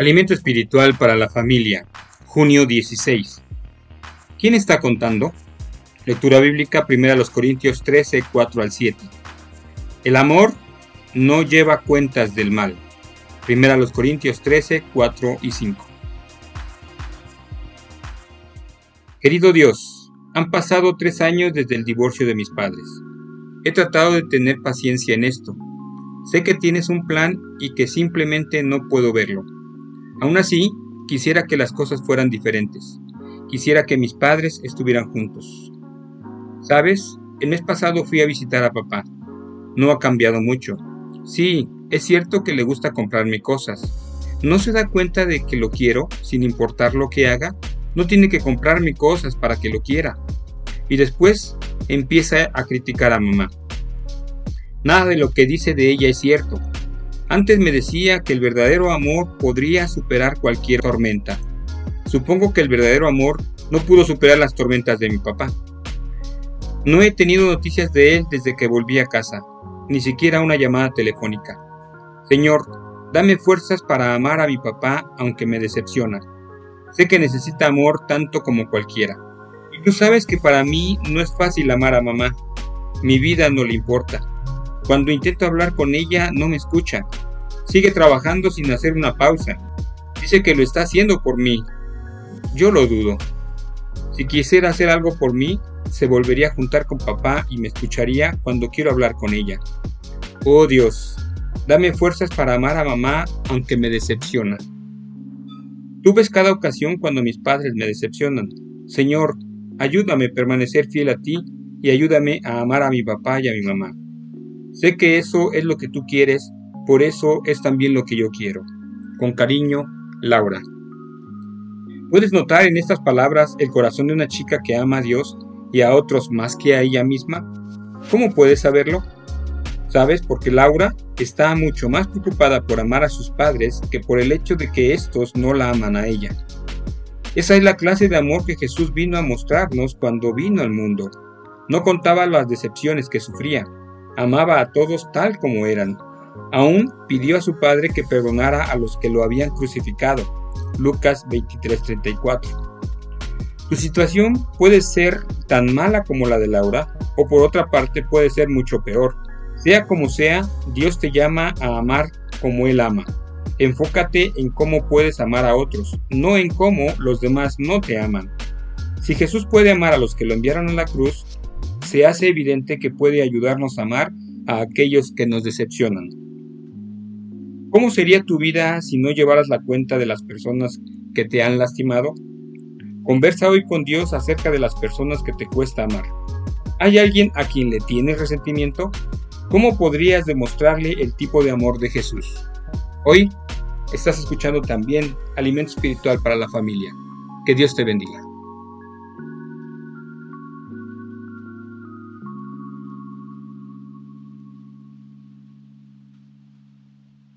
Alimento espiritual para la familia, junio 16. ¿Quién está contando? Lectura bíblica, 1 Corintios 13, 4 al 7. El amor no lleva cuentas del mal. 1 Corintios 13, 4 y 5. Querido Dios, han pasado tres años desde el divorcio de mis padres. He tratado de tener paciencia en esto. Sé que tienes un plan y que simplemente no puedo verlo. Aún así, quisiera que las cosas fueran diferentes. Quisiera que mis padres estuvieran juntos. ¿Sabes? El mes pasado fui a visitar a papá. No ha cambiado mucho. Sí, es cierto que le gusta comprarme cosas. ¿No se da cuenta de que lo quiero sin importar lo que haga? No tiene que comprarme cosas para que lo quiera. Y después empieza a criticar a mamá. Nada de lo que dice de ella es cierto. Antes me decía que el verdadero amor podría superar cualquier tormenta. Supongo que el verdadero amor no pudo superar las tormentas de mi papá. No he tenido noticias de él desde que volví a casa, ni siquiera una llamada telefónica. Señor, dame fuerzas para amar a mi papá aunque me decepciona. Sé que necesita amor tanto como cualquiera. Y tú sabes que para mí no es fácil amar a mamá. Mi vida no le importa. Cuando intento hablar con ella no me escucha. Sigue trabajando sin hacer una pausa. Dice que lo está haciendo por mí. Yo lo dudo. Si quisiera hacer algo por mí, se volvería a juntar con papá y me escucharía cuando quiero hablar con ella. Oh Dios, dame fuerzas para amar a mamá aunque me decepciona. Tú ves cada ocasión cuando mis padres me decepcionan. Señor, ayúdame a permanecer fiel a ti y ayúdame a amar a mi papá y a mi mamá. Sé que eso es lo que tú quieres, por eso es también lo que yo quiero. Con cariño, Laura. ¿Puedes notar en estas palabras el corazón de una chica que ama a Dios y a otros más que a ella misma? ¿Cómo puedes saberlo? ¿Sabes? Porque Laura está mucho más preocupada por amar a sus padres que por el hecho de que estos no la aman a ella. Esa es la clase de amor que Jesús vino a mostrarnos cuando vino al mundo. No contaba las decepciones que sufría, amaba a todos tal como eran. Aún pidió a su Padre que perdonara a los que lo habían crucificado. Lucas 23:34. Tu situación puede ser tan mala como la de Laura, o por otra parte puede ser mucho peor. Sea como sea, Dios te llama a amar como Él ama. Enfócate en cómo puedes amar a otros, no en cómo los demás no te aman. Si Jesús puede amar a los que lo enviaron a la cruz, se hace evidente que puede ayudarnos a amar a aquellos que nos decepcionan. ¿Cómo sería tu vida si no llevaras la cuenta de las personas que te han lastimado? Conversa hoy con Dios acerca de las personas que te cuesta amar. ¿Hay alguien a quien le tienes resentimiento? ¿Cómo podrías demostrarle el tipo de amor de Jesús? Hoy estás escuchando también Alimento Espiritual para la Familia. Que Dios te bendiga.